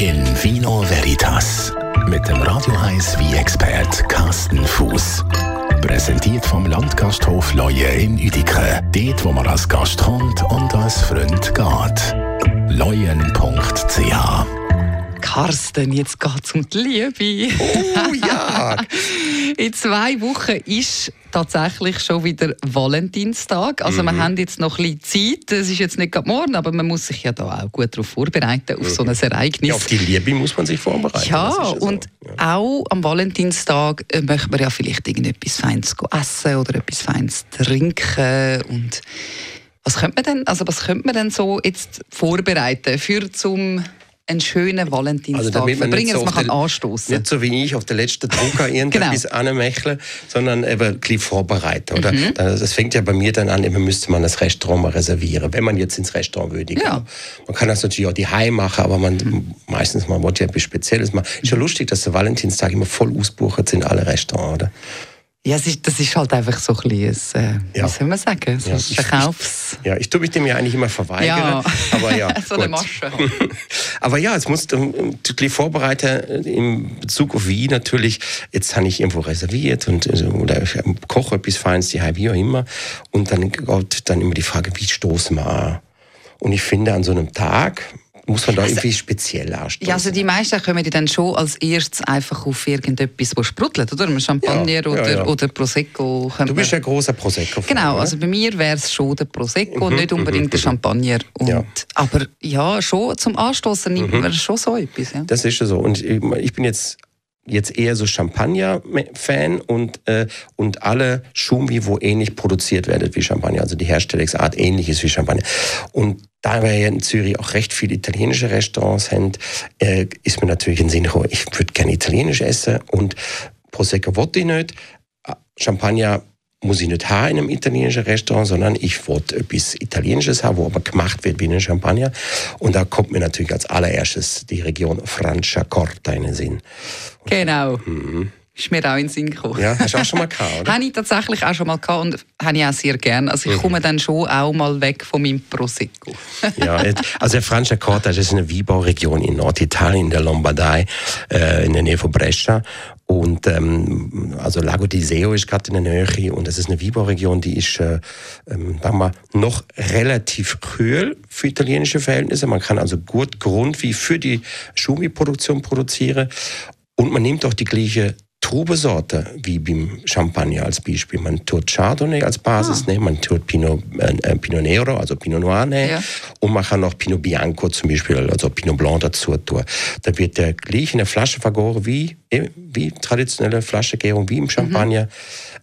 in Vino Veritas mit dem Radio 1 wie expert Carsten Fuß. Präsentiert vom Landgasthof Leue in Uedike. Dort, wo man als Gast kommt und als Freund geht. Leuen.ch Carsten, jetzt geht es um die Liebe. Oh ja! In zwei Wochen ist tatsächlich schon wieder Valentinstag. Also mhm. wir haben jetzt noch ein bisschen Zeit. Es ist jetzt nicht gerade morgen, aber man muss sich ja da auch gut darauf vorbereiten, auf mhm. so ein Ereignis. Ja, auf die Liebe muss man sich vorbereiten. Ja, ja und ja. auch am Valentinstag äh, möchte man ja vielleicht irgendetwas Feines essen oder etwas Feines trinken und was könnte man denn, also was könnte man denn so jetzt vorbereiten für zum einen schönen Valentinstag also verbringen, so dass man kann anstoßen Nicht so wie ich auf der letzten Drucker irgendetwas genau. anmächeln, sondern eben ein vorbereiten. Oder? Mhm. Das fängt ja bei mir dann an, immer müsste man das Restaurant mal reservieren, wenn man jetzt ins Restaurant würde. Ja. Man kann das natürlich auch die Heim machen, aber man mhm. meistens man wollte ja etwas Spezielles machen. Ist ja lustig, dass der Valentinstag immer voll ausbucht sind, alle Restaurants, oder? Ja, ist, das ist halt einfach so ein bisschen, äh, ja. wie soll man sagen, so ja, ich, Verkaufs... Ich, ja, ich tue mich dem ja eigentlich immer verweigern. Ja. Aber ja, so eine Masche. aber ja, jetzt musst du ein bisschen vorbereiten in Bezug auf Wien natürlich. Jetzt habe ich irgendwo reserviert und, äh, oder ich koche etwas Feines, die wie auch immer. Und dann kommt dann immer die Frage, wie stoßen wir an? Und ich finde, an so einem Tag, muss man da also, irgendwie speziell anstoßen? Ja, also die meisten kommen dann schon als erstes einfach auf irgendetwas, das sprudelt, oder? Ein Champagner ja, oder, ja, ja. oder Prosecco. Du bist ein großer prosecco -Fan, Genau, also bei mir wäre es schon der Prosecco, mhm, nicht unbedingt mhm, der mhm. Champagner. Und, Aber ja, schon zum Anstoßen nimmt mhm. man schon so etwas. Ja. Das ist so. Und ich bin jetzt jetzt eher so Champagner-Fan und, äh, und alle Schumi, wo ähnlich produziert werden wie Champagner, also die Herstellungsart ähnlich ist wie Champagner. Und da wir ja in Zürich auch recht viele italienische Restaurants haben, äh, ist mir natürlich ein Sinn ich würde gerne italienisch essen und Prosecco ich nicht. Champagner muss ich nicht haben in einem italienischen Restaurant, sondern ich wollte etwas Italienisches haben, wo aber gemacht wird wie ein Champagner. Und da kommt mir natürlich als allererstes die Region Franciacorta in den Sinn. Genau. Mhm. Ist mir auch in den Sinn gekommen. Ja, hast du auch schon mal gehabt, oder? habe ich tatsächlich auch schon mal gehabt und habe ich auch sehr gerne. Also ich mhm. komme dann schon auch mal weg von meinem Prosecco. ja, also Franciacorta ist eine Weinbauregion in Norditalien, in der Lombardei, äh, in der Nähe von Brescia. Und ähm, also Lago di Seo ist gerade in der Nähe und das ist eine Weinbauregion, die ist äh, ähm, sagen wir, noch relativ kühl für italienische Verhältnisse. Man kann also gut Grund wie für die Schumi-Produktion produzieren und man nimmt auch die gleiche Trubesorte, wie beim Champagner als Beispiel. Man tut Chardonnay als Basis ah. nehmen, man tut Pinot, äh, äh, Pinot Nero, also Pinot Noir nehmen ja. und man kann auch Pinot Bianco zum Beispiel, also Pinot Blanc dazu tun. Da wird der gleich in der Flasche vergoren wie, eh, wie traditionelle Flaschengärung, wie im Champagner. Mhm.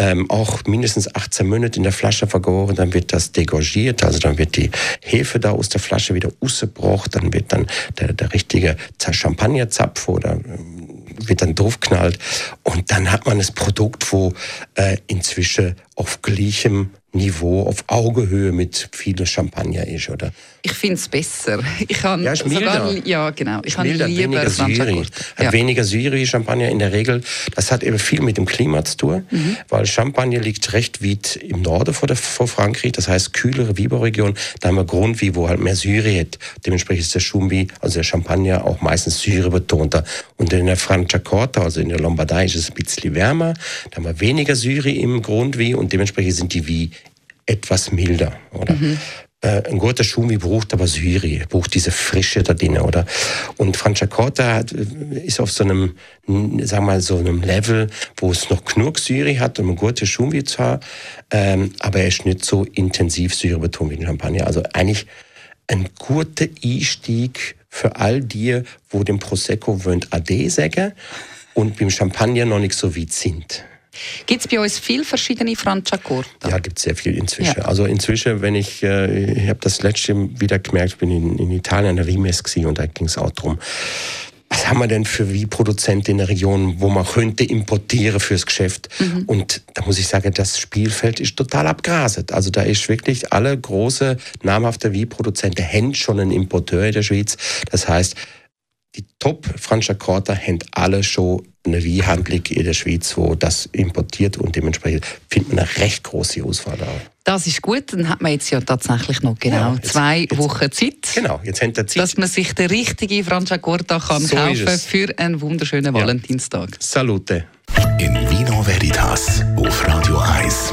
Ähm, auch mindestens 18 Monate in der Flasche vergoren, dann wird das degorgiert, also dann wird die Hefe da aus der Flasche wieder ausgebrochen, dann wird dann der, der richtige Champagnerzapf oder ähm, wird dann draufknallt. Und dann hat man das Produkt, wo äh, inzwischen auf gleichem Niveau, auf Augenhöhe mit vielen Champagner ist, oder? Ich finde es besser. Ich kann ja, ist. Sogar, ja, genau. Ich habe lieber. Hat ja. weniger Syri, Champagner in der Regel. Das hat eben viel mit dem Klima zu tun, mhm. weil Champagner liegt recht weit im Norden vor, der, vor Frankreich, das heißt kühlere Wieberregion. Da haben wir Grundwie, wo halt mehr Syri hat. Dementsprechend ist der Schumbi, also der Champagner, auch meistens Syre betonter. Und in der Franciacorta, also in der Lombardei, ist es ein bisschen wärmer. Da haben wir weniger Syri im Grundwie und dementsprechend sind die wie etwas milder, oder? Mhm. Äh, ein guter Schumi braucht aber Syri, braucht diese Frische da drin, oder? Und Franciacorta ist auf so einem, wir mal, so einem Level, wo es noch genug Syri hat, um ein guter Schumi zu haben, ähm, aber er ist nicht so intensiv Syre wie ein Champagner. Also eigentlich ein guter Einstieg für all die, wo dem Prosecco wollen Ade sagen und beim Champagner noch nicht so weit sind. Gibt es bei uns viele verschiedene Franciacorta? Ja, gibt es sehr viel inzwischen. Ja. Also inzwischen, wenn ich, äh, ich habe das letzte wieder gemerkt, ich bin in, in Italien an der Rimes und da ging es auch darum, was haben wir denn für wie Produzenten in der Region, wo man könnte importieren fürs Geschäft? Mhm. Und da muss ich sagen, das Spielfeld ist total abgraset. Also da ist wirklich alle große namhafte wie Produzenten haben schon einen Importeur in der Schweiz. Das heißt, die Top Franciacorta haben alle schon eine Weinhandlung in der Schweiz, wo das importiert und dementsprechend findet man eine recht große Auswahl da. Das ist gut, dann hat man jetzt ja tatsächlich noch genau ja, jetzt, zwei jetzt, Wochen Zeit. Genau, jetzt haben wir Zeit. Dass man sich den richtigen Franciacorta kann so kaufen für einen wunderschönen ja. Valentinstag. Salute. In Vino Veritas auf Radio 1.